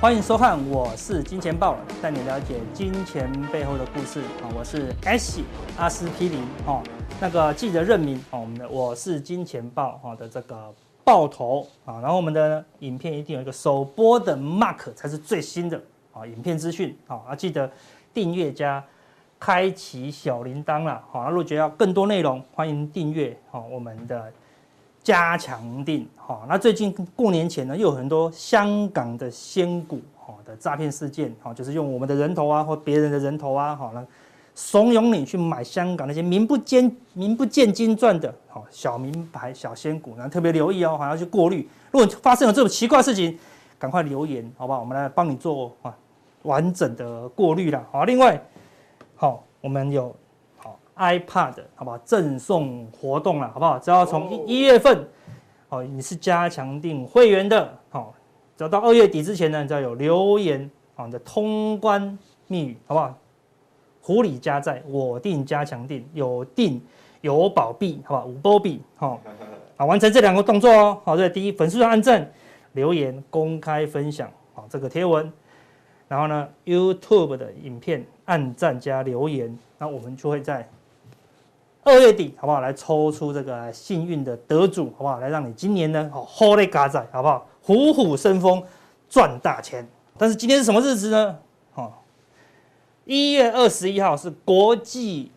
欢迎收看，我是金钱豹，带你了解金钱背后的故事啊！我是 S 阿司匹林哦，那个记得认明哦，我们的我是金钱豹哈的这个爆头啊，然后我们的影片一定有一个首播的 mark 才是最新的啊，影片资讯啊，记得订阅加开启小铃铛啦，好，那如果觉得要更多内容，欢迎订阅好我们的。加强定，好，那最近过年前呢，又有很多香港的仙股，好的诈骗事件，好，就是用我们的人头啊，或别人的人头啊，好，那怂恿你去买香港那些名不见名不见经传的，好小名牌小仙股，然后特别留意哦，好，要去过滤。如果发生了这种奇怪事情，赶快留言，好不好？我们来帮你做啊完整的过滤了，好，另外，好，我们有。iPad 好不好？赠送活动了，好不好？只要从一一月份，哦，你是加强订会员的，好，只要到二月底之前呢，你只要有留言，好，你的通关密语，好不好？狐狸加在，我定加强定，有定有保币，好不好？五波币，好，好，完成这两个动作哦，好，这第一，粉丝团按赞，留言，公开分享，好，这个贴文，然后呢，YouTube 的影片按赞加留言，那我们就会在。二月底好不好？来抽出这个幸运的得主好不好？来让你今年呢，好好的嘎仔好不好？虎虎生风，赚大钱。但是今天是什么日子呢？哦，一月二十一号是国际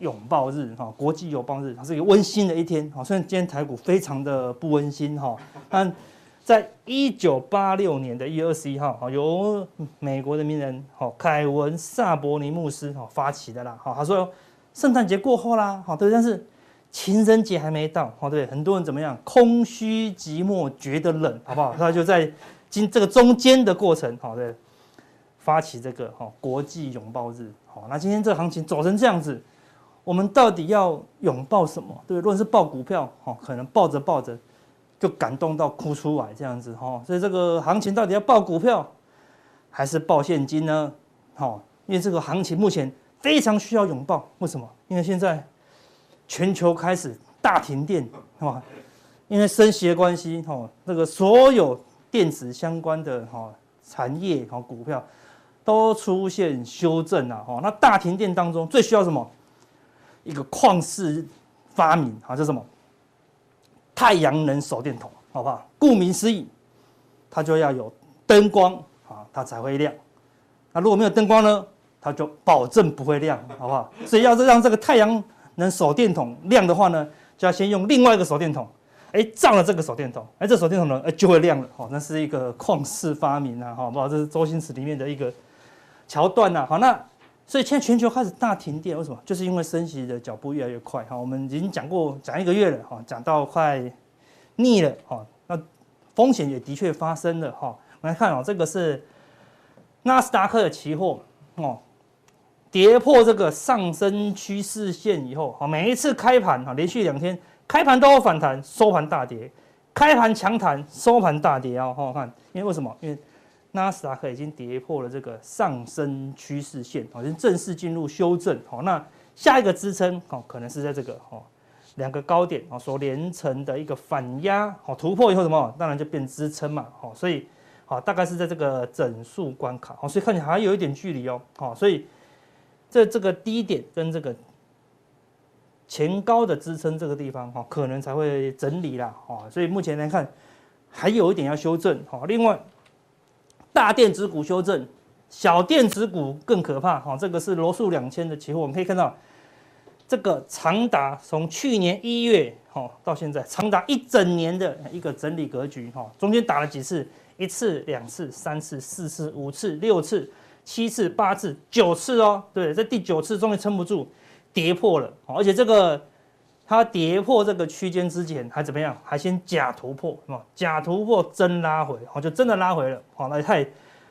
拥抱日哈，国际拥抱日，它是一个温馨的一天。好，虽然今天台股非常的不温馨哈，但在一九八六年的一月二十一号，由美国的名人哈凯文萨伯尼牧师哈发起的啦。哈，他说。圣诞节过后啦，好对，但是情人节还没到，好对，很多人怎么样？空虚寂寞，觉得冷，好不好？他就在今这个中间的过程，好对，发起这个哈国际拥抱日，好，那今天这个行情走成这样子，我们到底要拥抱什么？对，如果是抱股票，哈，可能抱着抱着就感动到哭出来这样子，哈，所以这个行情到底要抱股票还是抱现金呢？好，因为这个行情目前。非常需要拥抱，为什么？因为现在全球开始大停电，是吧？因为升息的关系，哈，这个所有电子相关的哈产业和股票都出现修正了，哈。那大停电当中最需要什么？一个旷世发明，啊，叫什么？太阳能手电筒，好不好？顾名思义，它就要有灯光，啊，它才会亮。那如果没有灯光呢？它就保证不会亮，好不好？所以要是让这个太阳能手电筒亮的话呢，就要先用另外一个手电筒，哎，照了这个手电筒，哎，这手电筒呢，哎，就会亮了。好，那是一个旷世发明啊，好不好？这是周星驰里面的一个桥段呐。好，那所以现在全球开始大停电，为什么？就是因为升息的脚步越来越快。哈，我们已经讲过讲一个月了，哈，讲到快腻了，哈，那风险也的确发生了，哈。我们来看哦，这个是纳斯达克的期货，哦。跌破这个上升趋势线以后，好，每一次开盘哈，连续两天开盘都有反弹，收盘大跌，开盘强弹，收盘大跌哦！好好看，因为为什么？因为纳斯达克已经跌破了这个上升趋势线，好，已经正式进入修正。好，那下一个支撑，好，可能是在这个哈两个高点啊所连成的一个反压，好，突破以后什么？当然就变支撑嘛，好，所以好，大概是在这个整数关卡，好，所以看起来还有一点距离哦，好，所以。这这个低点跟这个前高的支撑这个地方哈，可能才会整理啦，哈，所以目前来看还有一点要修正，哈。另外，大电子股修正，小电子股更可怕，哈。这个是罗素两千的期货，我们可以看到，这个长达从去年一月哈到现在，长达一整年的一个整理格局，哈。中间打了几次？一次、两次、三次、四次、五次、六次。七次、八次、九次哦，对，在第九次终于撑不住，跌破了，而且这个它跌破这个区间之前还怎么样？还先假突破，假突破真拉回，哦就真的拉回了，好，那太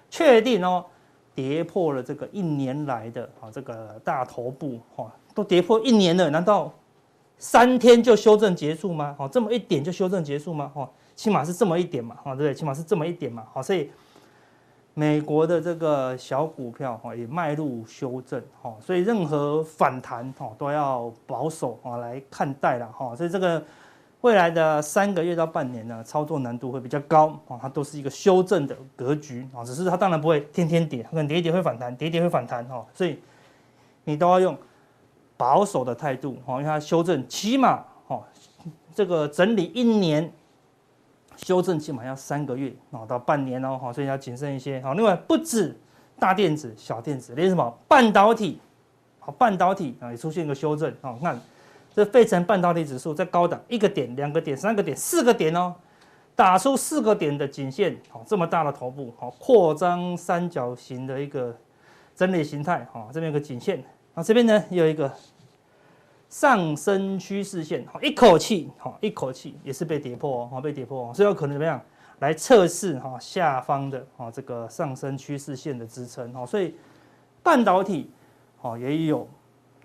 确定哦，跌破了这个一年来的啊这个大头部，哈，都跌破一年了，难道三天就修正结束吗？哦，这么一点就修正结束吗？哈，起码是这么一点嘛，对不对？起码是这么一点嘛，好，所以。美国的这个小股票哈也迈入修正哈，所以任何反弹哈都要保守啊来看待了哈，所以这个未来的三个月到半年呢，操作难度会比较高啊，它都是一个修正的格局啊，只是它当然不会天天跌，可能跌一跌会反弹，跌一跌会反弹哈，所以你都要用保守的态度哈，因为它修正起码哈，这个整理一年，修正起码要三个月啊到半年哦，所以要谨慎一些。好，另外不止大电子、小电子，连什么半导体，好半导体啊也出现一个修正。啊，看这费城半导体指数在高档一个点、两个点、三个点、四个点哦，打出四个点的颈线，好这么大的头部，好扩张三角形的一个整理形态，好这边有个颈线，啊这边呢有一个。上升趋势线，好一口气，好一口气也是被跌破哦，被跌破，所以有可能怎么样来测试哈下方的啊这个上升趋势线的支撑哦，所以半导体哦也有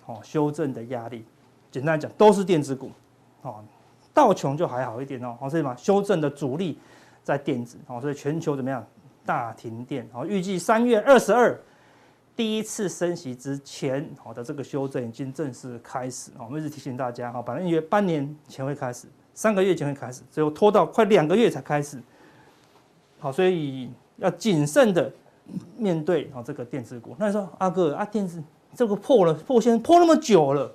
哦修正的压力。简单来讲，都是电子股哦，道琼就还好一点哦，所以嘛修正的主力在电子哦，所以全球怎么样大停电哦，预计三月二十二。第一次升息之前，好的这个修正已经正式开始。我们一直提醒大家，哈，本来以为半年前会开始，三个月前会开始，最后拖到快两个月才开始。好，所以要谨慎的面对啊这个电子股。那你说阿哥啊，电子这个破了破线破那么久了，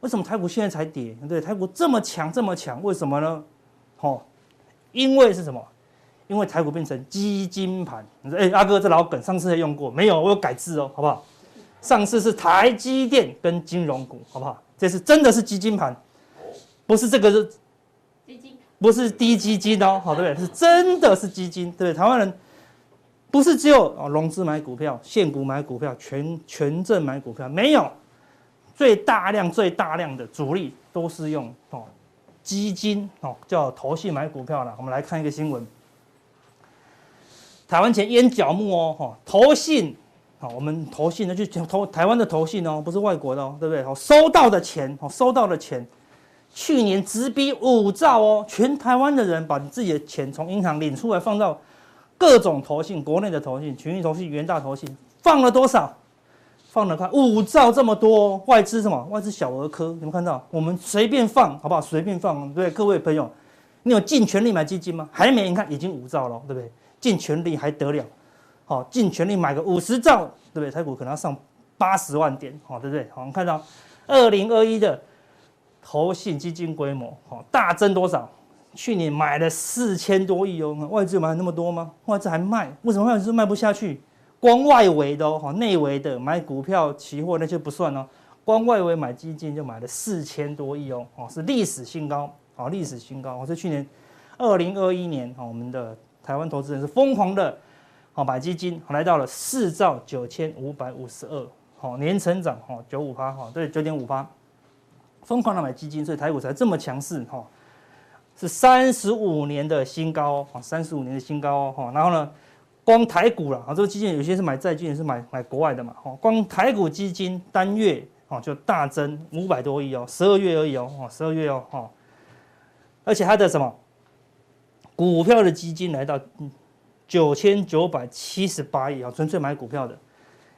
为什么台股现在才跌？对，台股这么强这么强，为什么呢？好，因为是什么？因为台股变成基金盘，你说哎，阿哥这老梗上次还用过没有？我有改制哦，好不好？上次是台积电跟金融股，好不好？这次真的是基金盘，不是这个是基金，不是低基金哦，好对不对？是真的是基金，对不对？台湾人不是只有哦融资买股票、现股买股票、权权证买股票，没有，最大量最大量的主力都是用哦基金哦叫投信买股票了。我们来看一个新闻。台湾钱淹脚目哦，哈，投信，好，我们投信呢就投台湾的投信哦，不是外国的哦，对不对？好，收到的钱，好，收到的钱，去年直逼五兆哦，全台湾的人把你自己的钱从银行领出来，放到各种投信，国内的投信，群益投信、元大投信，放了多少？放了快五兆这么多，外资什么？外资小儿科，有没有看到？我们随便放，好不好？随便放，对，各位朋友，你有尽全力买基金吗？还没，你看已经五兆了，对不对？尽全力还得了，好，尽全力买个五十兆，对不对？台股可能要上八十万点，好，对不对？好，我们看到二零二一的投信基金规模，好，大增多少？去年买了四千多亿哦，外资有买那么多吗？外资还卖，为什么外资卖不下去？光外围的哦，内围的买股票、期货那些不算哦，光外围买基金就买了四千多亿哦，哦，是历史新高，好，历史新高，我，是去年二零二一年，好，我们的。台湾投资人是疯狂的，好买基金，来到了四兆九千五百五十二，好年成长，哈九五八，哈对九点五八，疯狂的买基金，所以台股才这么强势，哈是三十五年的新高，哈三十五年的新高，哈然后呢，光台股了，啊这个基金有些是买债券，是买买国外的嘛，哈光台股基金单月，哦就大增五百多亿哦，十二月而已哦，哈十二月哦，哈而且它的什么？股票的基金来到九千九百七十八亿啊，纯粹买股票的，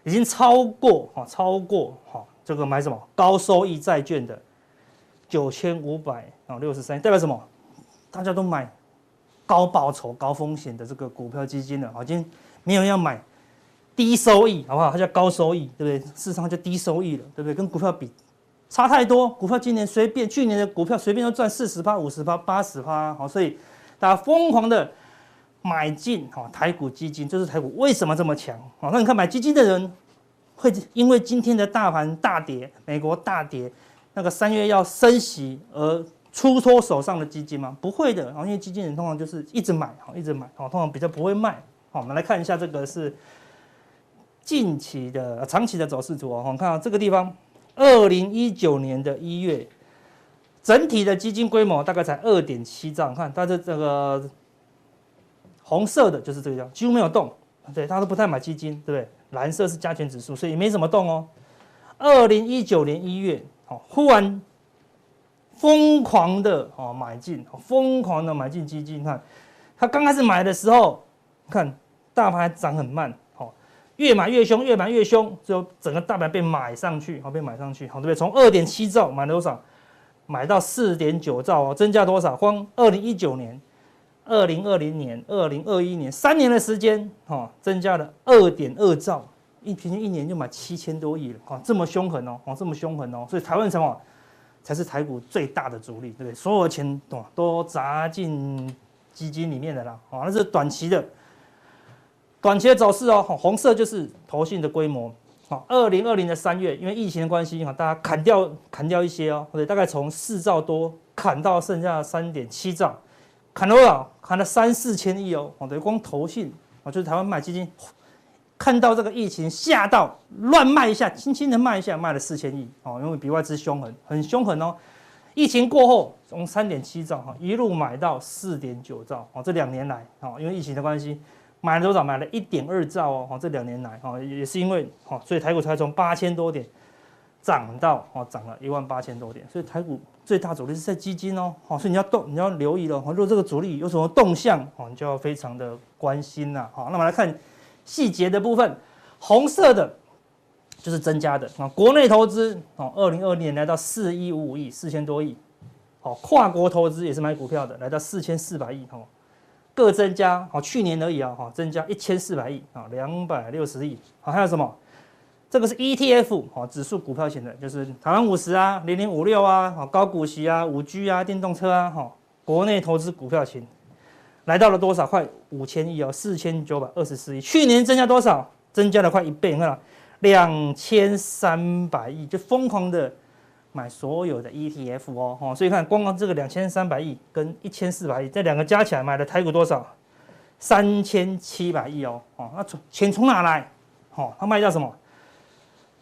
已经超过哈，超过哈这个买什么高收益债券的九千五百啊六十三，代表什么？大家都买高报酬、高风险的这个股票基金了，已经没有要买低收益，好不好？它叫高收益，对不对？市场就低收益了，对不对？跟股票比差太多，股票今年随便，去年的股票随便都赚四十趴、五十趴、八十趴，好，所以。大家疯狂的买进哈台股基金，就是台股为什么这么强啊？那你看买基金的人会因为今天的大盘大跌，美国大跌，那个三月要升息而出脱手上的基金吗？不会的，因为基金人通常就是一直买哈，一直买，通常比较不会卖。好，我们来看一下这个是近期的长期的走势图啊。我们看到这个地方，二零一九年的一月。整体的基金规模大概才二点七兆，看它的这个红色的就是这个样，几乎没有动，对，大家都不太买基金，对不对？蓝色是加权指数，所以没怎么动哦。二零一九年一月，哦，忽然疯狂的哦买进，疯狂的买进基金，看，他刚开始买的时候，看大盘涨很慢，哦，越买越凶，越买越凶，最后整个大盘被买上去，好，被买上去，好，对不对？从二点七兆买了多少？买到四点九兆哦，增加多少？光二零一九年、二零二零年、二零二一年三年的时间，哦，增加了二点二兆，一平均一年就买七千多亿了，哈，这么凶狠哦，哦，这么凶狠哦，所以台湾什么才是台股最大的主力，对不对？所有的钱都都砸进基金里面的啦，哦，那是短期的，短期的走势哦，红色就是投信的规模。二零二零的三月，因为疫情的关系，哈，大家砍掉砍掉一些哦，对，大概从四兆多砍到剩下三点七兆，砍了多少？砍了三四千亿哦，哦，对，光投信啊，就是台湾买基金，看到这个疫情吓到乱卖一下，轻轻的卖一下，卖了四千亿哦，因为比外资凶狠，很凶狠哦。疫情过后，从三点七兆哈一路买到四点九兆哦，这两年来哦，因为疫情的关系。买了多少？买了一点二兆哦，这两年来哦，也是因为哦，所以台股才从八千多点涨到哦，涨了一万八千多点。所以台股最大主力是在基金哦，好，所以你要动，你要留意了。如果这个主力有什么动向哦，你就要非常的关心呐。好，那么来看细节的部分，红色的就是增加的啊，国内投资哦，二零二零年来到四一五五亿，四千多亿。好，跨国投资也是买股票的，来到四千四百亿哦。各增加，好，去年而已啊，哈，增加一千四百亿啊，两百六十亿，好，还有什么？这个是 ETF，好，指数股票型的，就是台湾五十啊，零零五六啊，高股息啊，五 G 啊，电动车啊，哈，国内投资股票型，来到了多少？快五千亿哦，四千九百二十四亿，去年增加多少？增加了快一倍，你看，两千三百亿，就疯狂的。买所有的 ETF 哦，哦，所以看光光这个两千三百亿跟一千四百亿这两个加起来买的台股多少？三千七百亿哦，哦，那从钱从哪来？哦，他卖掉什么？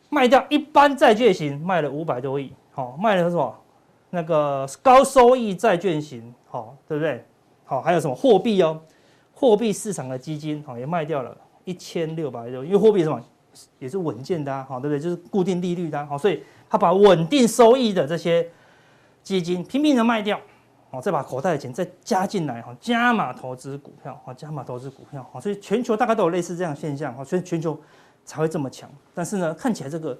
卖掉一般债券型卖了五百多亿，好，卖了什么？那个高收益债券型，好，对不对？好，还有什么货币哦？货币市场的基金，好，也卖掉了一千六百多亿，因为货币什么也是稳健的，好，对不对？就是固定利率的，好，所以。他把稳定收益的这些基金拼命的卖掉，哦，再把口袋的钱再加进来，哈，加码投资股票，哈，加码投资股票，哈，所以全球大概都有类似这样的现象，哈，所以全球才会这么强。但是呢，看起来这个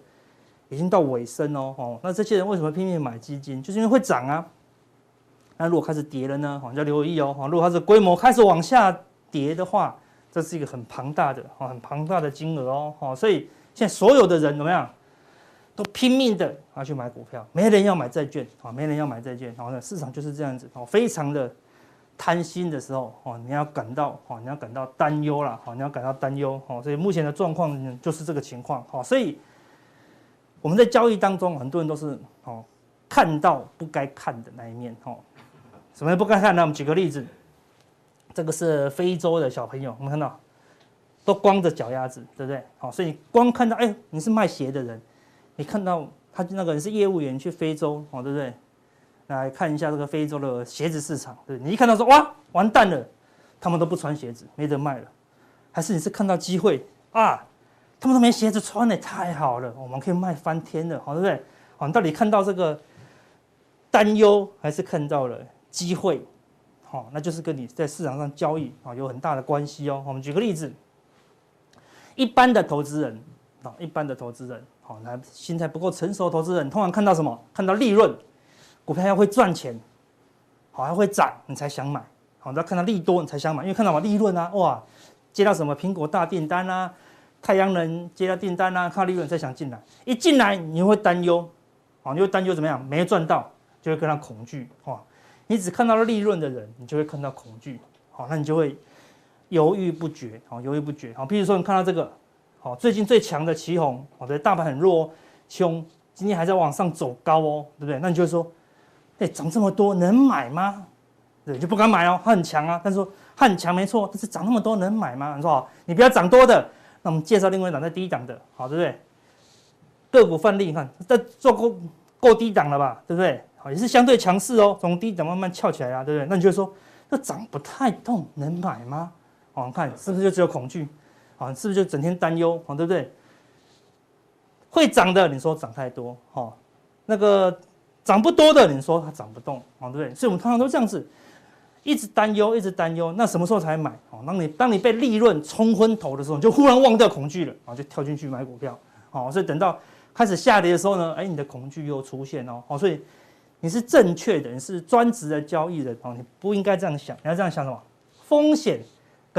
已经到尾声哦，哦，那这些人为什么拼命买基金？就是因为会涨啊。那如果开始跌了呢？哈，要留意哦，哈，如果它的规模开始往下跌的话，这是一个很庞大的，哈，很庞大的金额哦，哈，所以现在所有的人怎么样？都拼命的啊去买股票，没人要买债券啊，没人要买债券，然后呢，市场就是这样子哦，非常的贪心的时候哦，你要感到哦，你要感到担忧了哦，你要感到担忧哦，所以目前的状况就是这个情况哦，所以我们在交易当中，很多人都是哦看到不该看的那一面哦，什么不该看呢？我们举个例子，这个是非洲的小朋友，我们看到都光着脚丫子，对不对？好，所以你光看到哎，你是卖鞋的人。你看到他那个人是业务员去非洲哦，对不对？来看一下这个非洲的鞋子市场，对，你一看到说哇，完蛋了，他们都不穿鞋子，没得卖了。还是你是看到机会啊？他们都没鞋子穿的，太好了，我们可以卖翻天了，好，对不对？好，你到底看到这个担忧，还是看到了机会？好，那就是跟你在市场上交易啊有很大的关系哦。我们举个例子，一般的投资人啊，一般的投资人。好，那心态不够成熟投资人，通常看到什么？看到利润，股票要会赚钱，好，还会涨，你才想买。好，要看到利多，你才想买，因为看到什么利润啊，哇，接到什么苹果大订单啊，太阳能接到订单啊，看到利润才想进来。一进来，你会担忧，好，你会担忧怎么样？没赚到，就会跟他恐惧。哇，你只看到利润的人，你就会看到恐惧。好，那你就会犹豫不决。好，犹豫不决。好，比如说你看到这个。好，最近最强的奇红，好的大盘很弱哦，奇鋐今天还在往上走高哦，对不对？那你就会说，哎，涨这么多能买吗？对，就不敢买哦，它很强啊。但是说它很强没错，但是涨那么多能买吗？你说好，你不要涨多的，那我们介绍另外一档在低档的，好，对不对？个股范例，你看在做够够低档了吧，对不对？好，也是相对强势哦，从低档慢慢翘起来啊，对不对？那你就会说，这涨不太动，能买吗？好，看是不是就只有恐惧？啊，是不是就整天担忧？啊，对不对？会涨的，你说涨太多，哈，那个涨不多的，你说它涨不动，啊，对不对？所以我们通常都这样子，一直担忧，一直担忧。那什么时候才买？哦，当你当你被利润冲昏头的时候，你就忽然忘掉恐惧了，啊，就跳进去买股票，好，所以等到开始下跌的时候呢，哎，你的恐惧又出现哦，好，所以你是正确的，你是专职的交易人哦，你不应该这样想，你要这样想什么？风险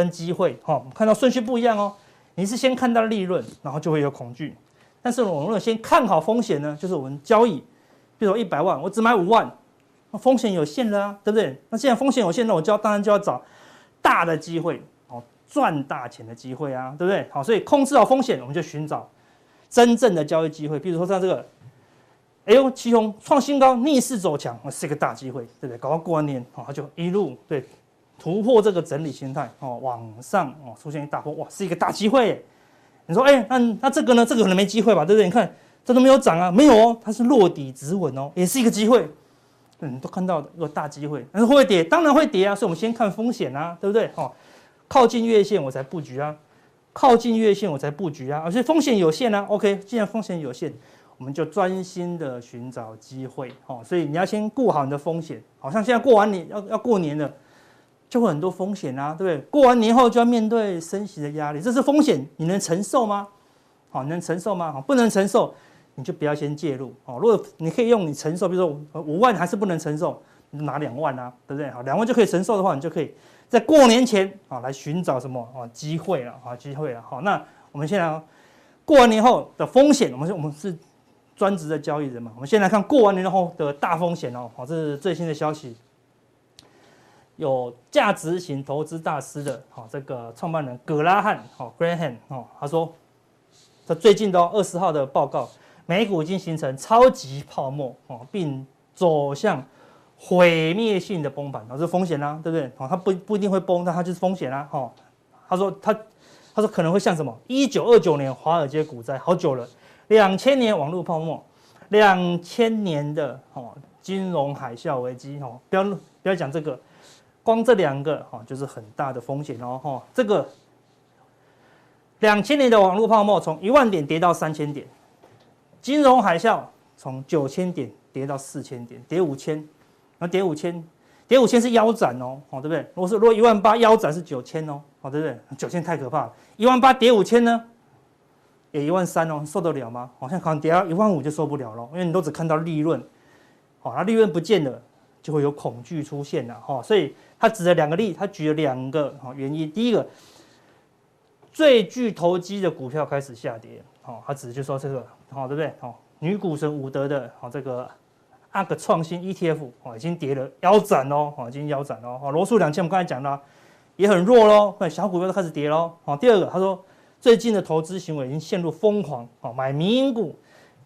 跟机会，哈，我们看到顺序不一样哦。你是先看到利润，然后就会有恐惧。但是我们如果先看好风险呢，就是我们交易，比如说一百万，我只买五万，那风险有限了啊，对不对？那既然风险有限，那我就要当然就要找大的机会哦，赚大钱的机会啊，对不对？好，所以控制好风险，我们就寻找真正的交易机会。比如说像这个。哎呦，奇鋐创新高，逆势走强，是一个大机会，对不对？搞到过完年，哦，它就一路对突破这个整理形态，哦，往上哦出现一大波，哇，是一个大机会。你说，哎，那那这个呢？这个可能没机会吧，对不对？你看这都没有涨啊，没有哦，它是落底止稳哦，也是一个机会。嗯，都看到一个大机会，但是会不会跌？当然会跌啊，所以我们先看风险啊，对不对？哦，靠近月线我才布局啊，靠近月线我才布局啊，而且风险有限啊。OK，既然风险有限。我们就专心的寻找机会，哦，所以你要先顾好你的风险。好像现在过完年要要过年了，就会很多风险啊，对不对？过完年后就要面对升息的压力，这是风险，你能承受吗？好，你能承受吗？好，不能承受，你就不要先介入。哦，如果你可以用你承受，比如说五万还是不能承受，你就拿两万啊，对不对？好，两万就可以承受的话，你就可以在过年前啊来寻找什么啊机会了啊机会了。好，那我们现在过完年后的风险，我们是我们是。专职的交易人嘛，我们先来看过完年后的大风险哦。好，这是最新的消息，有价值型投资大师的，好，这个创办人葛拉汉，好，Graham，哦，他说，他最近的二十号的报告，美股已经形成超级泡沫，哦，并走向毁灭性的崩盘，哦，这风险啦，对不对？哦，它不不一定会崩，但它就是风险啦，哦，他说他他说可能会像什么？一九二九年华尔街股灾，好久了。两千年网络泡沫，两千年的哦金融海啸危机哦，不要不要讲这个，光这两个哈就是很大的风险哦哈。这个两千年的网络泡沫从一万点跌到三千点，金融海啸从九千点跌到四千点，跌五千，那跌五千，跌五千是腰斩哦，哦对不对？如果是如果一万八腰斩是九千哦，哦对不对？九千太可怕了，一万八跌五千呢？也一万三哦，受得了吗？好像可能跌到一万五就受不了了，因为你都只看到利润，好，那利润不见了，就会有恐惧出现了哈。所以他指了两个例，他举了两个原因。第一个，最具投机的股票开始下跌，好，他指就说这个，好，对不对？好，女股神伍德的，好，这个阿克创新 ETF，哦，已经跌了腰斩喽，哦，已经腰斩喽。好，罗素两千，我们刚才讲了，也很弱喽，那小股票都开始跌喽。好，第二个，他说。最近的投资行为已经陷入疯狂，好买民营股、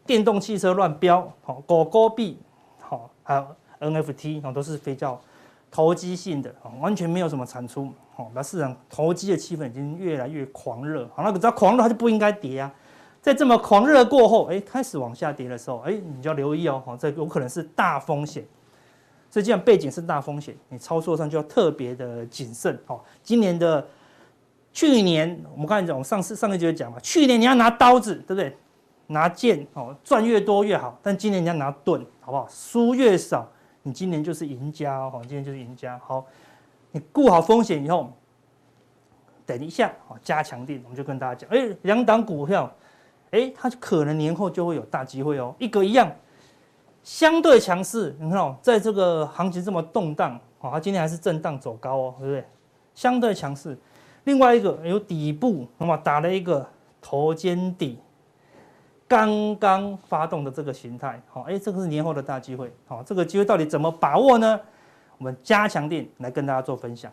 电动汽车乱飙，好狗狗币，好还有 NFT，都是比较投机性的，完全没有什么产出，好那市场投机的气氛已经越来越狂热，好那个只要狂热它就不应该跌啊，在这么狂热过后，哎开始往下跌的时候，哎你就要留意哦，好这有可能是大风险，所以既然背景是大风险，你操作上就要特别的谨慎，好今年的。去年我们刚才讲，我们上次上个节讲嘛，去年你要拿刀子，对不对？拿剑哦，赚越多越好。但今年你要拿盾，好不好？输越少，你今年就是赢家哦。今年就是赢家。好，你顾好风险以后，等一下哦，加强錠，我们就跟大家讲，哎，两档股票，哎，它可能年后就会有大机会哦。一个一样，相对强势，你看哦，在这个行情这么动荡，哦，它今天还是震荡走高哦，对不对？相对强势。另外一个有底部，那么打了一个头肩底，刚刚发动的这个形态，好，哎，这个是年后的大机会，好，这个机会到底怎么把握呢？我们加强定来跟大家做分享。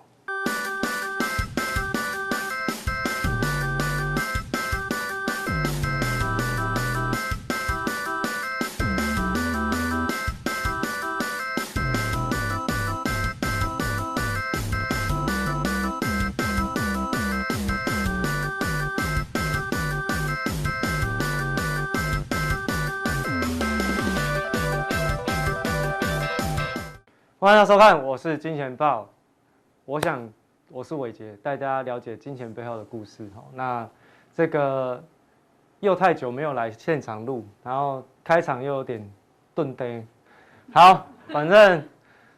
大家收看，我是金钱豹。我想我是伟杰，带大家了解金钱背后的故事。那这个又太久没有来现场录，然后开场又有点顿呆。好，反正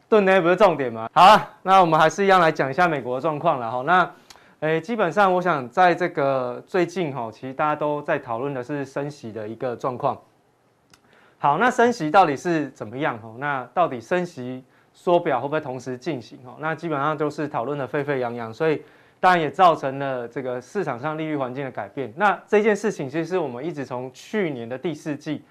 顿呆不是重点嘛。好，那我们还是一样来讲一下美国的状况了哈。那诶，基本上我想在这个最近哈，其实大家都在讨论的是升息的一个状况。好，那升息到底是怎么样？哦，那到底升息缩表会不会同时进行？哦，那基本上都是讨论的沸沸扬扬，所以当然也造成了这个市场上利率环境的改变。那这件事情其实是我们一直从去年的第四季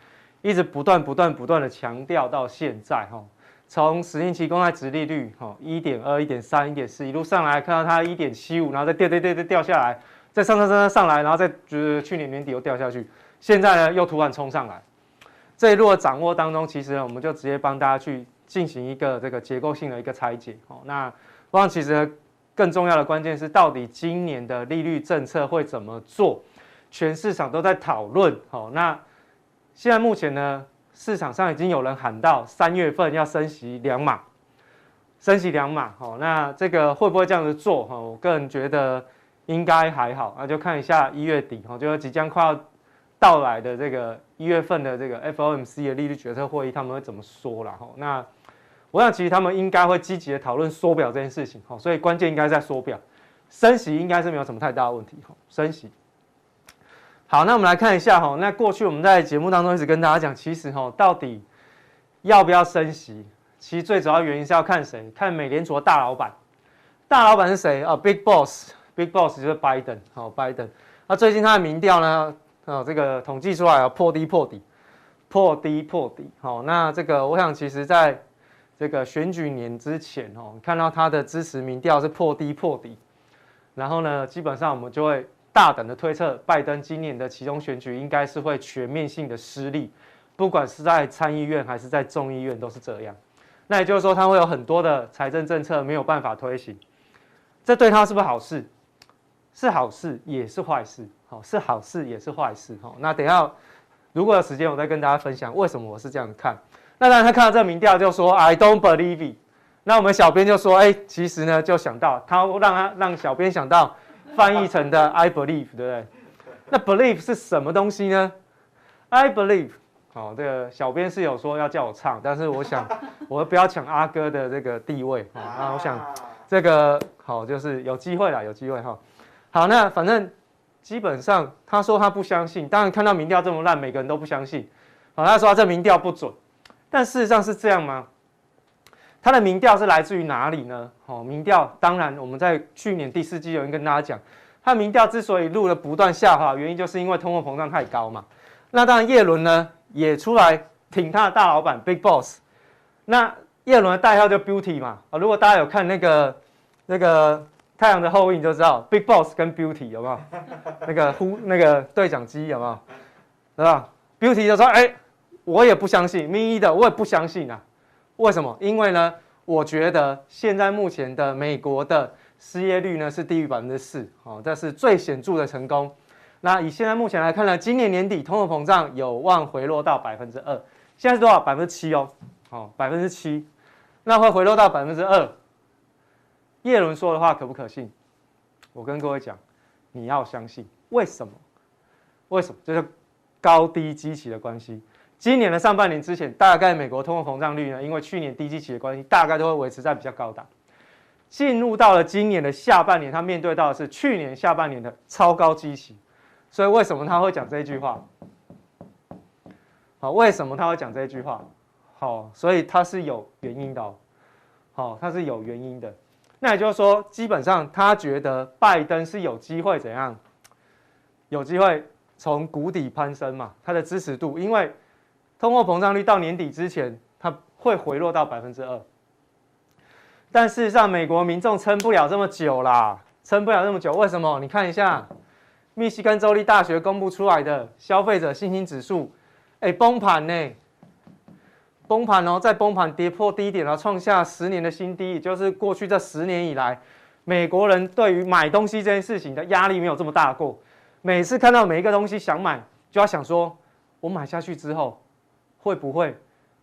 一直不断、不断、不断的强调到现在。哈，从十年期公债殖利率，哈，一点二、一点三、一点四，一路上来看到它一点七五，然后再掉、掉、掉、掉、掉下来，再上、上、上、上来，然后再就是去年年底又掉下去，现在呢又突然冲上来。这一路的掌握当中，其实呢，我们就直接帮大家去进行一个这个结构性的一个拆解。哦，那我想其实更重要的关键是，到底今年的利率政策会怎么做？全市场都在讨论。好，那现在目前呢，市场上已经有人喊到三月份要升息两码，升息两码。好，那这个会不会这样子做？哈，我个人觉得应该还好。那就看一下一月底，哈，就即将快要。到来的这个一月份的这个 FOMC 的利率决策会议，他们会怎么说了哈？那我想其实他们应该会积极的讨论缩表这件事情哈，所以关键应该在缩表，升息应该是没有什么太大的问题哈。升息，好，那我们来看一下哈，那过去我们在节目当中一直跟大家讲，其实哈，到底要不要升息，其实最主要原因是要看谁，看美联储的大老板，大老板是谁啊？Big Boss，Big Boss 就是拜登，好，拜登，那最近他的民调呢？啊，这个统计出来啊，破低破底，破低破底。好，那这个我想，其实在这个选举年之前哦，看到他的支持民调是破低破底，然后呢，基本上我们就会大胆的推测，拜登今年的其中选举应该是会全面性的失利，不管是在参议院还是在众议院都是这样。那也就是说，他会有很多的财政政策没有办法推行，这对他是不是好事？是好事，也是坏事。是好事也是坏事哈。那等下如果有时间，我再跟大家分享为什么我是这样看。那当然，他看到这个民调就说 “I don't believe it”。那我们小编就说：“哎，其实呢，就想到他让他让小编想到翻译成的 ‘I believe’，对不对？那 ‘believe’ 是什么东西呢？‘I believe’。好，这个小编是有说要叫我唱，但是我想 我不要抢阿哥的这个地位啊。那我想这个好就是有机会了，有机会哈。好，那反正。基本上，他说他不相信。当然，看到民调这么烂，每个人都不相信。好，他说他这民调不准，但事实上是这样吗？他的民调是来自于哪里呢？好，民调当然我们在去年第四季有人跟大家讲，他民调之所以录了不断下滑，原因就是因为通货膨胀太高嘛。那当然，叶伦呢也出来挺他的大老板 Big Boss。那叶伦的代号叫 Beauty 嘛。啊，如果大家有看那个那个。太阳的后裔你就知道，Big Boss 跟 Beauty 有没有？那个呼那个对讲机有没有？对吧？Beauty 就说：“哎、我也不相信，民意的我也不相信啊。为什么？因为呢，我觉得现在目前的美国的失业率呢是低于百分之四，哦，这是最显著的成功。那以现在目前来看呢，今年年底通货膨胀有望回落到百分之二，现在是多少？百分之七哦，哦，百分之七，那会回落到百分之二。”叶伦说的话可不可信？我跟各位讲，你要相信。为什么？为什么？就是高低基期的关系。今年的上半年之前，大概美国通货膨胀率呢，因为去年低基期的关系，大概都会维持在比较高档。进入到了今年的下半年，他面对到的是去年下半年的超高基期。所以为什么他会讲这一句话？好，为什么他会讲这一句话？好，所以他是有原因的哦。好，他是有原因的。那也就是说，基本上他觉得拜登是有机会怎样？有机会从谷底攀升嘛？他的支持度，因为通货膨胀率到年底之前，它会回落到百分之二。但事实上，美国民众撑不了这么久啦，撑不了这么久。为什么？你看一下，密西根州立大学公布出来的消费者信心指数，哎，崩盘呢。崩盘哦，再崩盘，跌破低点了，创下十年的新低，也就是过去这十年以来，美国人对于买东西这件事情的压力没有这么大过。每次看到每一个东西想买，就要想说，我买下去之后，会不会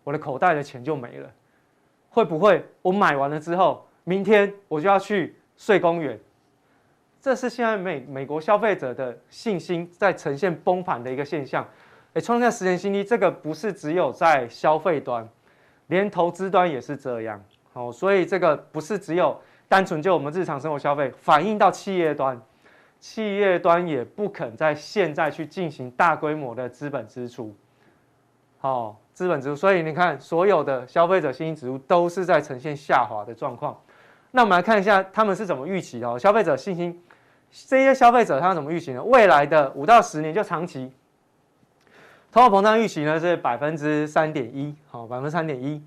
我的口袋的钱就没了？会不会我买完了之后，明天我就要去睡公园？这是现在美美国消费者的信心在呈现崩盘的一个现象。哎，创下十年新低，这个不是只有在消费端，连投资端也是这样。好，所以这个不是只有单纯就我们日常生活消费，反映到企业端，企业端也不肯在现在去进行大规模的资本支出。好，资本支出，所以你看所有的消费者信心指数都是在呈现下滑的状况。那我们来看一下他们是怎么预期的哦，消费者信心，这些消费者他们怎么预期呢？未来的五到十年就长期，通货膨胀预期呢是百分之三点一，好，百分之三点一。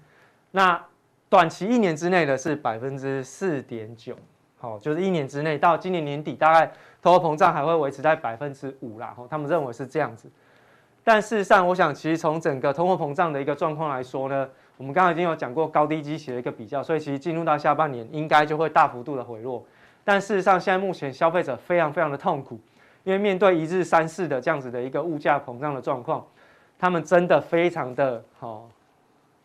那短期一年之内的是百分之四点九，好，就是一年之内到今年年底，大概通货膨胀还会维持在百分之五啦，他们认为是这样子。但事实上，我想其实从整个通货膨胀的一个状况来说呢。我们刚刚已经有讲过高低基期的一个比较，所以其实进入到下半年应该就会大幅度的回落。但事实上，现在目前消费者非常非常的痛苦，因为面对一日三四的这样子的一个物价膨胀的状况，他们真的非常的好，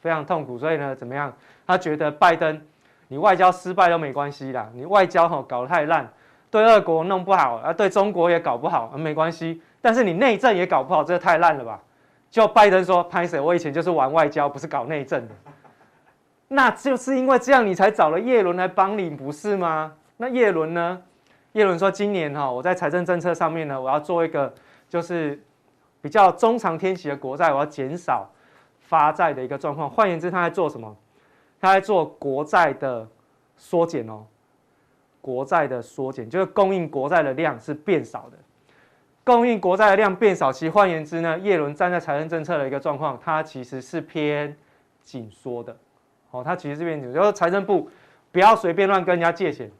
非常痛苦。所以呢，怎么样？他觉得拜登，你外交失败都没关系啦，你外交哈搞得太烂，对俄国弄不好啊，对中国也搞不好，没关系。但是你内政也搞不好，这太烂了吧？就拜登说：“拍谢，我以前就是玩外交，不是搞内政的。那就是因为这样，你才找了叶伦来帮你，不是吗？那叶伦呢？叶伦说，今年哈，我在财政政策上面呢，我要做一个就是比较中长天期的国债，我要减少发债的一个状况。换言之，他在做什么？他在做国债的缩减哦，国债的缩减，就是供应国债的量是变少的。”供应国债的量变少，其换言之呢，叶伦站在财政政策的一个状况，它其实是偏紧缩的。哦，它其实是偏紧缩，就是财政部不要随便乱跟人家借钱，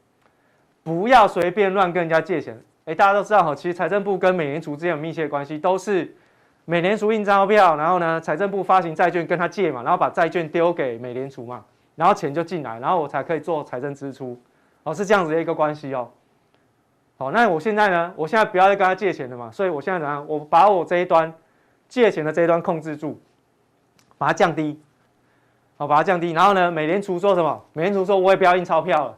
不要随便乱跟人家借钱。诶，大家都知道哈，其实财政部跟美联储之间有密切关系，都是美联储印钞票，然后呢，财政部发行债券跟他借嘛，然后把债券丢给美联储嘛，然后钱就进来，然后我才可以做财政支出。哦，是这样子的一个关系哦。好，那我现在呢？我现在不要再跟他借钱了嘛，所以我现在怎样？我把我这一端借钱的这一端控制住，把它降低，好，把它降低。然后呢，美联储说什么？美联储说我也不要印钞票了。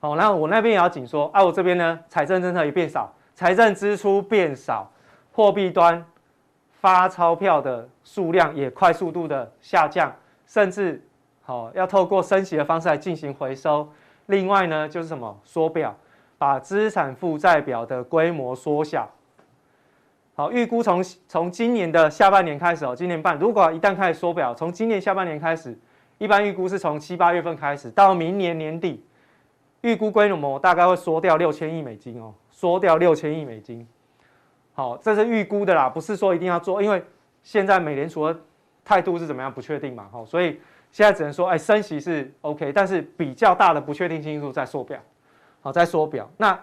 好，然后我那边也要紧缩，啊，我这边呢，财政政策也变少，财政支出变少，货币端发钞票的数量也快速度的下降，甚至好要透过升息的方式来进行回收。另外呢，就是什么？缩表。把资产负债表的规模缩小。好，预估从从今年的下半年开始哦，今年半如果一旦开始缩表，从今年下半年开始，一般预估是从七八月份开始，到明年年底，预估规模大概会缩掉六千亿美金哦，缩掉六千亿美金。好，这是预估的啦，不是说一定要做，因为现在美联储的态度是怎么样不确定嘛，好，所以现在只能说，哎，升息是 OK，但是比较大的不确定性因素在缩表。好，再缩表，那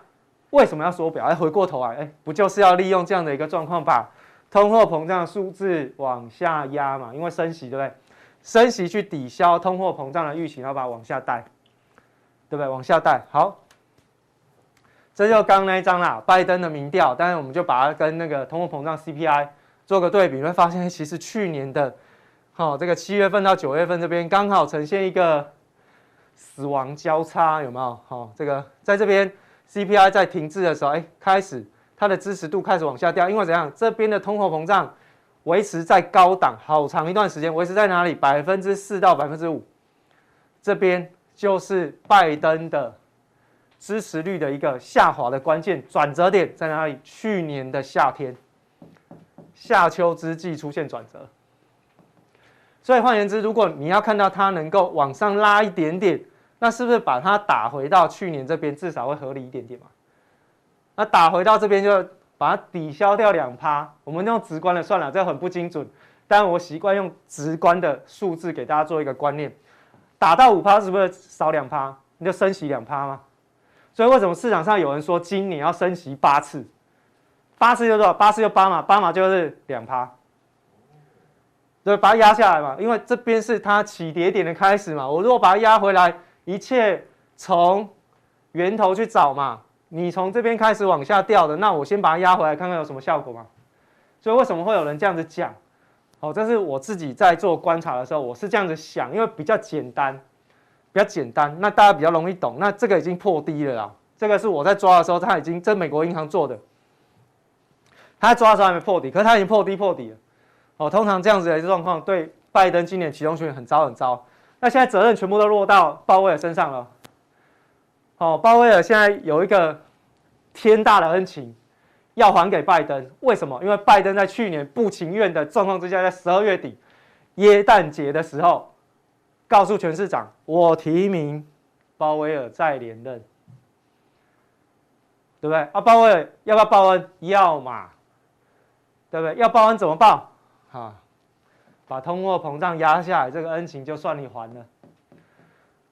为什么要缩表？哎，回过头来，哎，不就是要利用这样的一个状况，把通货膨胀的数字往下压嘛？因为升息，对不对？升息去抵消通货膨胀的预期，然后把它往下带，对不对？往下带。好，这就刚那一张啦，拜登的民调，当然我们就把它跟那个通货膨胀 CPI 做个对比，你会发现，其实去年的，好，这个七月份到九月份这边刚好呈现一个。死亡交叉有没有？好，这个在这边 CPI 在停滞的时候，哎，开始它的支持度开始往下掉，因为怎样？这边的通货膨胀维持在高档好长一段时间，维持在哪里？百分之四到百分之五，这边就是拜登的支持率的一个下滑的关键转折点在哪里？去年的夏天，夏秋之际出现转折。所以换言之，如果你要看到它能够往上拉一点点，那是不是把它打回到去年这边，至少会合理一点点嘛？那打回到这边就把它抵消掉两趴，我们用直观的算了，这很不精准，但我习惯用直观的数字给大家做一个观念。打到五趴是不是少两趴？你就升息两趴吗？所以为什么市场上有人说今年要升息八次？八次就多少？八次就八嘛，八嘛就是两趴。对，把它压下来嘛，因为这边是它起跌点的开始嘛。我如果把它压回来，一切从源头去找嘛。你从这边开始往下掉的，那我先把它压回来，看看有什么效果嘛。所以为什么会有人这样子讲？好，这是我自己在做观察的时候，我是这样子想，因为比较简单，比较简单，那大家比较容易懂。那这个已经破低了啦，这个是我在抓的时候，它已经这美国银行做的，他在抓的时候还没破底，可是它已经破低破底了。哦，通常这样子的状况对拜登今年启动选举很糟很糟。那现在责任全部都落到鲍威尔身上了。哦，鲍威尔现在有一个天大的恩情要还给拜登，为什么？因为拜登在去年不情愿的状况之下，在十二月底耶诞节的时候，告诉全市长，我提名鲍威尔再连任，对不对？啊，鲍威尔要不要报恩？要嘛，对不对？要报恩怎么报？哈，把通货膨胀压下来，这个恩情就算你还了。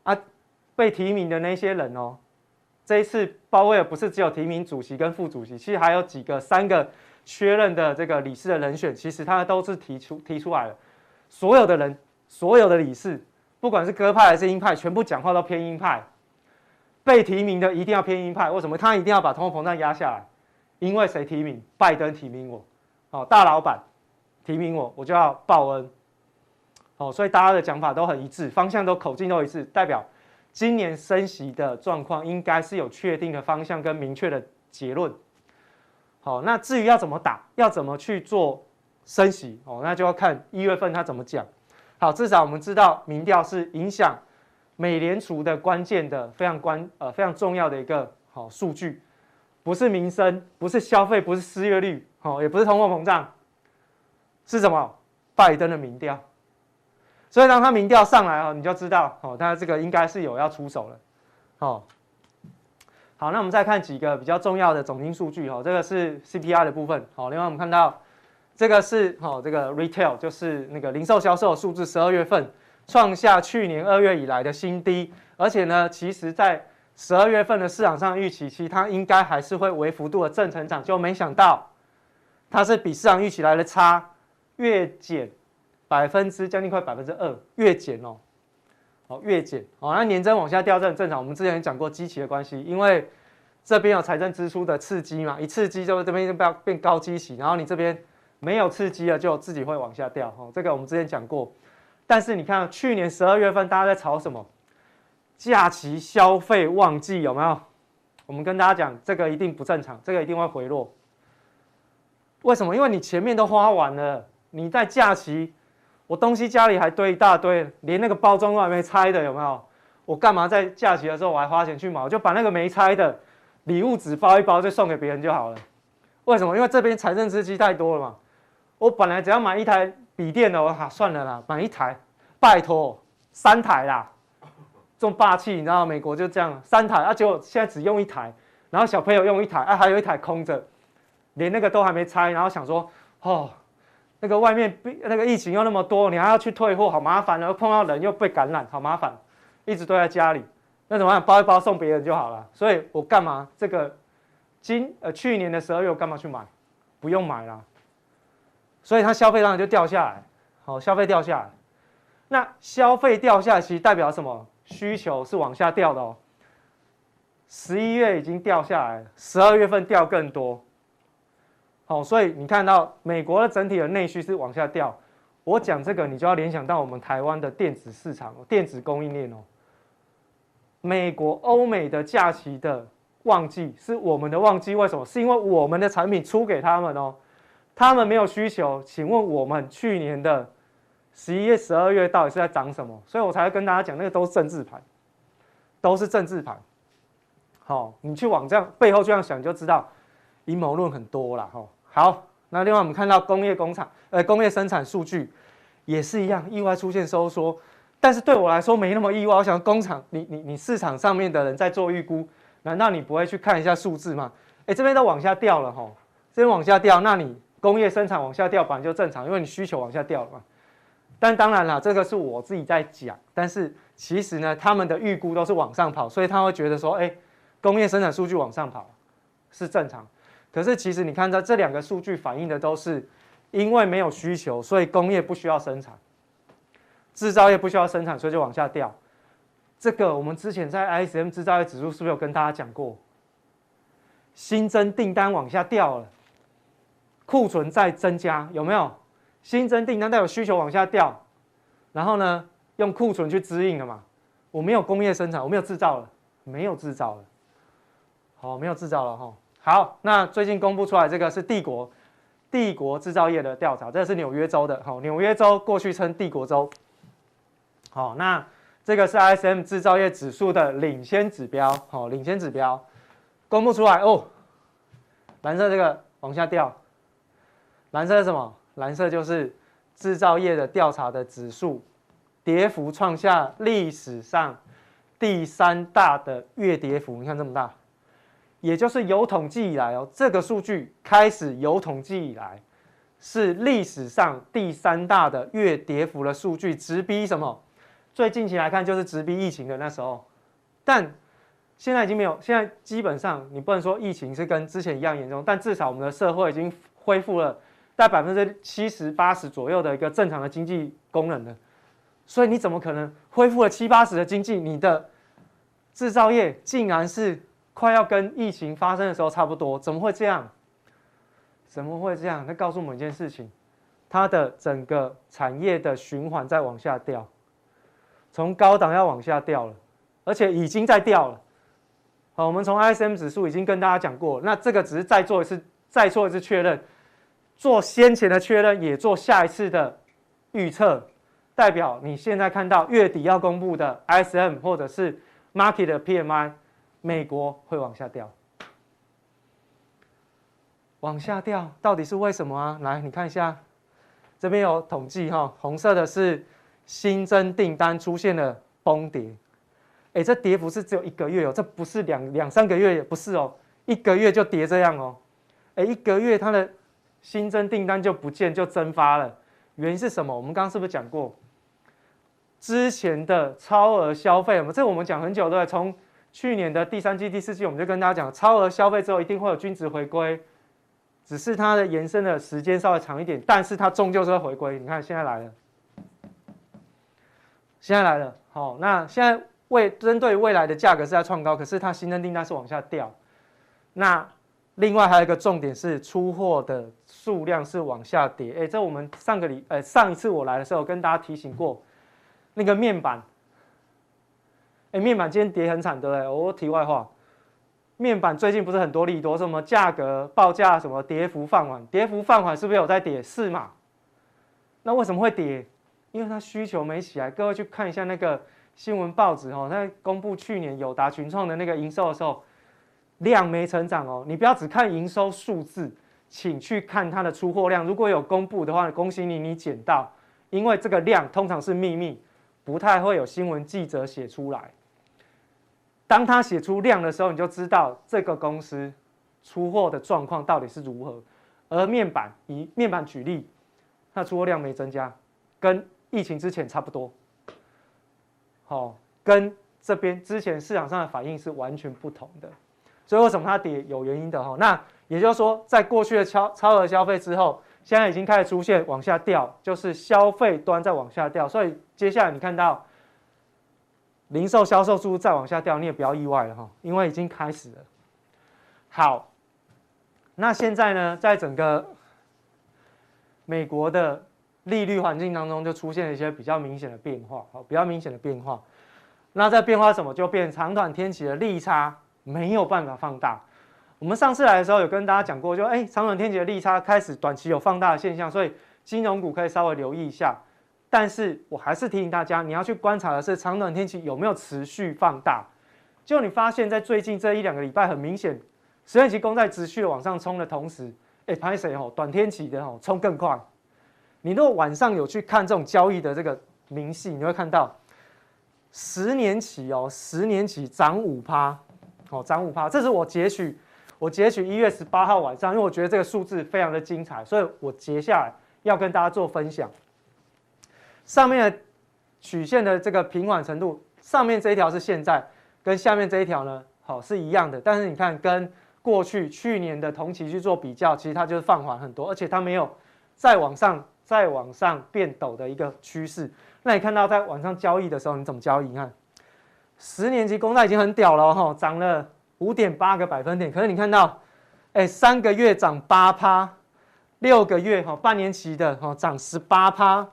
啊，被提名的那些人哦，这一次鲍威尔不是只有提名主席跟副主席，其实还有几个三个确认的这个理事的人选，其实他都是提出提出来了。所有的人，所有的理事，不管是鸽派还是鹰派，全部讲话都偏鹰派。被提名的一定要偏鹰派，为什么？他一定要把通货膨胀压下来，因为谁提名？拜登提名我，哦，大老板提名我，我就要报恩。哦，所以大家的讲法都很一致，方向都口径都一致，代表今年升息的状况应该是有确定的方向跟明确的结论。好，那至于要怎么打，要怎么去做？升息哦，那就要看一月份他怎么讲。好，至少我们知道民调是影响美联储的关键的非常关呃非常重要的一个好数据，不是民生，不是消费，不是失业率，哦，也不是通货膨胀，是什么？拜登的民调。所以当他民调上来哦，你就知道哦，他这个应该是有要出手了。哦，好，那我们再看几个比较重要的总经数据哦，这个是 CPI 的部分。好，另外我们看到。这个是哦，这个 retail 就是那个零售销售数字，十二月份创下去年二月以来的新低，而且呢，其实在十二月份的市场上预期，其实它应该还是会微幅度的正成长，就没想到它是比市场预期来的差，月减百分之将近快百分之二，月减哦，哦月减哦，那年增往下掉这很正常，我们之前也讲过基期的关系，因为这边有财政支出的刺激嘛，一刺激就这边就变变高基期，然后你这边。没有刺激了，就自己会往下掉。哦，这个我们之前讲过。但是你看，去年十二月份大家在炒什么？假期消费旺季有没有？我们跟大家讲，这个一定不正常，这个一定会回落。为什么？因为你前面都花完了，你在假期，我东西家里还堆一大堆，连那个包装都还没拆的，有没有？我干嘛在假期的时候我还花钱去买？我就把那个没拆的礼物纸包一包，就送给别人就好了。为什么？因为这边财政刺激太多了嘛。我本来只要买一台笔电的，我哈算了啦，买一台，拜托三台啦，这么霸气，你知道美国就这样，三台，啊结果现在只用一台，然后小朋友用一台，啊还有一台空着，连那个都还没拆，然后想说，哦，那个外面那个疫情又那么多，你还要去退货，好麻烦，然后碰到人又被感染，好麻烦，一直都在家里，那怎么办？包一包送别人就好了。所以我干嘛这个今呃去年的十二月我干嘛去买？不用买了。所以它消费当然就掉下来，好，消费掉下来，那消费掉下来其实代表什么？需求是往下掉的哦。十一月已经掉下来，十二月份掉更多，好，所以你看到美国的整体的内需是往下掉。我讲这个，你就要联想到我们台湾的电子市场、电子供应链哦。美国、欧美的假期的旺季是我们的旺季，为什么？是因为我们的产品出给他们哦。他们没有需求，请问我们去年的十一月、十二月到底是在涨什么？所以我才会跟大家讲，那个都是政治盘，都是政治盘。好，你去往这样背后这样想，就知道阴谋论很多了。哈，好，那另外我们看到工业工厂，呃，工业生产数据也是一样，意外出现收缩，但是对我来说没那么意外。我想工厂，你你你市场上面的人在做预估，难道你不会去看一下数字吗？哎，这边都往下掉了，哈，这边往下掉，那你。工业生产往下掉，本来就正常，因为你需求往下掉了嘛。但当然了，这个是我自己在讲。但是其实呢，他们的预估都是往上跑，所以他会觉得说，哎，工业生产数据往上跑是正常。可是其实你看到这两个数据反映的都是，因为没有需求，所以工业不需要生产，制造业不需要生产，所以就往下掉。这个我们之前在 ISM 制造业指数是不是有跟大家讲过？新增订单往下掉了。库存在增加，有没有新增订单代表需求往下掉？然后呢，用库存去支应了嘛？我没有工业生产，我没有制造了，没有制造了，好，没有制造了哈。好，那最近公布出来这个是帝国帝国制造业的调查，这是纽约州的，好，纽约州过去称帝国州。好，那这个是 ISM 制造业指数的领先指标，好，领先指标公布出来哦，蓝色这个往下掉。蓝色是什么？蓝色就是制造业的调查的指数，跌幅创下历史上第三大的月跌幅，你看这么大，也就是有统计以来哦，这个数据开始有统计以来，是历史上第三大的月跌幅的数据，直逼什么？最近期来看，就是直逼疫情的那时候，但现在已经没有，现在基本上你不能说疫情是跟之前一样严重，但至少我们的社会已经恢复了。在百分之七十八十左右的一个正常的经济功能了，所以你怎么可能恢复了七八十的经济？你的制造业竟然是快要跟疫情发生的时候差不多？怎么会这样？怎么会这样？那告诉我们一件事情：它的整个产业的循环在往下掉，从高档要往下掉了，而且已经在掉了。好，我们从 ISM 指数已经跟大家讲过，那这个只是再做一次，再做一次确认。做先前的确认，也做下一次的预测，代表你现在看到月底要公布的 ISM 或者是 Market 的 PMI，美国会往下掉，往下掉，到底是为什么啊？来，你看一下，这边有统计哈，红色的是新增订单出现了崩跌，哎，这跌幅是只有一个月哦，这不是两两三个月，也不是哦，一个月就跌这样哦，哎，一个月它的。新增订单就不见就蒸发了，原因是什么？我们刚刚是不是讲过？之前的超额消费，我们这我们讲很久对不对？从去年的第三季、第四季，我们就跟大家讲，超额消费之后一定会有均值回归，只是它的延伸的时间稍微长一点，但是它终究是会回归。你看现在来了，现在来了，好，那现在未针对未来的价格是在创高，可是它新增订单是往下掉，那。另外还有一个重点是出货的数量是往下跌，哎，这我们上个礼，呃，上一次我来的时候跟大家提醒过，那个面板，面板今天跌很惨，对不对？我题外话，面板最近不是很多利多，什么价格报价什么跌幅放缓，跌幅放缓是不是有在跌？是嘛？那为什么会跌？因为它需求没起来。各位去看一下那个新闻报纸哦，在公布去年友达群创的那个营收的时候。量没成长哦，你不要只看营收数字，请去看它的出货量。如果有公布的话，恭喜你，你捡到。因为这个量通常是秘密，不太会有新闻记者写出来。当他写出量的时候，你就知道这个公司出货的状况到底是如何。而面板以面板举例，它出货量没增加，跟疫情之前差不多。好，跟这边之前市场上的反应是完全不同的。所以为什么它跌有原因的哈？那也就是说，在过去的超超额消费之后，现在已经开始出现往下掉，就是消费端在往下掉。所以接下来你看到零售销售数再往下掉，你也不要意外了哈，因为已经开始了。好，那现在呢，在整个美国的利率环境当中，就出现了一些比较明显的变化，好，比较明显的变化。那在变化什么？就变长短天期的利差。没有办法放大。我们上次来的时候有跟大家讲过，就哎，长短天期的利差开始短期有放大的现象，所以金融股可以稍微留意一下。但是我还是提醒大家，你要去观察的是长短天期有没有持续放大。就你发现，在最近这一两个礼拜，很明显，十年期公债持续的往上冲的同时，哎，拍谁哦？短天期的哦，冲更快。你如果晚上有去看这种交易的这个明细，你会看到十年期哦，十年期涨五趴。哦，涨五趴，这是我截取，我截取一月十八号晚上，因为我觉得这个数字非常的精彩，所以我截下来要跟大家做分享。上面的曲线的这个平缓程度，上面这一条是现在，跟下面这一条呢，好是一样的，但是你看跟过去去年的同期去做比较，其实它就是放缓很多，而且它没有再往上再往上变陡的一个趋势。那你看到在晚上交易的时候，你怎么交易？你看。十年期公债已经很屌了哈，涨了五点八个百分点。可是你看到，哎，三个月涨八趴，六个月哈，半年期的哈涨十八趴，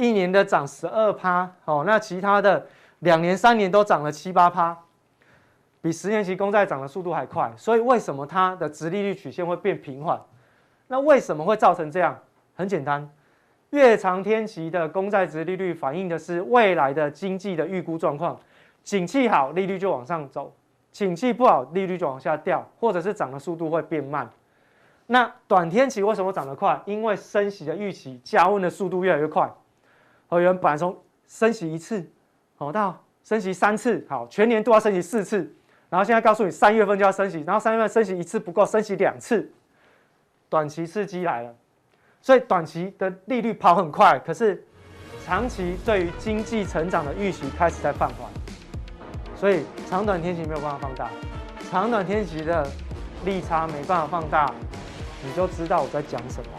一年的涨十二趴，哦，那其他的两年、三年都涨了七八趴，比十年期公债涨的速度还快。所以为什么它的殖利率曲线会变平缓？那为什么会造成这样？很简单，越长天期的公债殖利率反映的是未来的经济的预估状况。景气好，利率就往上走；景气不好，利率就往下掉，或者是涨的速度会变慢。那短天期为什么涨得快？因为升息的预期加温的速度越来越快。和原本来从升息一次，好到升息三次，好全年都要升息四次，然后现在告诉你三月份就要升息，然后三月份升息一次不够，升息两次，短期刺激来了，所以短期的利率跑很快，可是长期对于经济成长的预期开始在放缓，所以长短天期没有办法放大，长短天期的利差没办法放大，你就知道我在讲什么。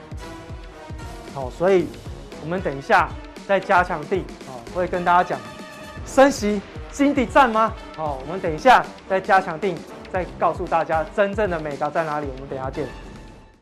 好，所以我们等一下。在加强定哦，会跟大家讲升息金底站吗？哦，我们等一下在加强定再告诉大家真正的美高在哪里。我们等一下见。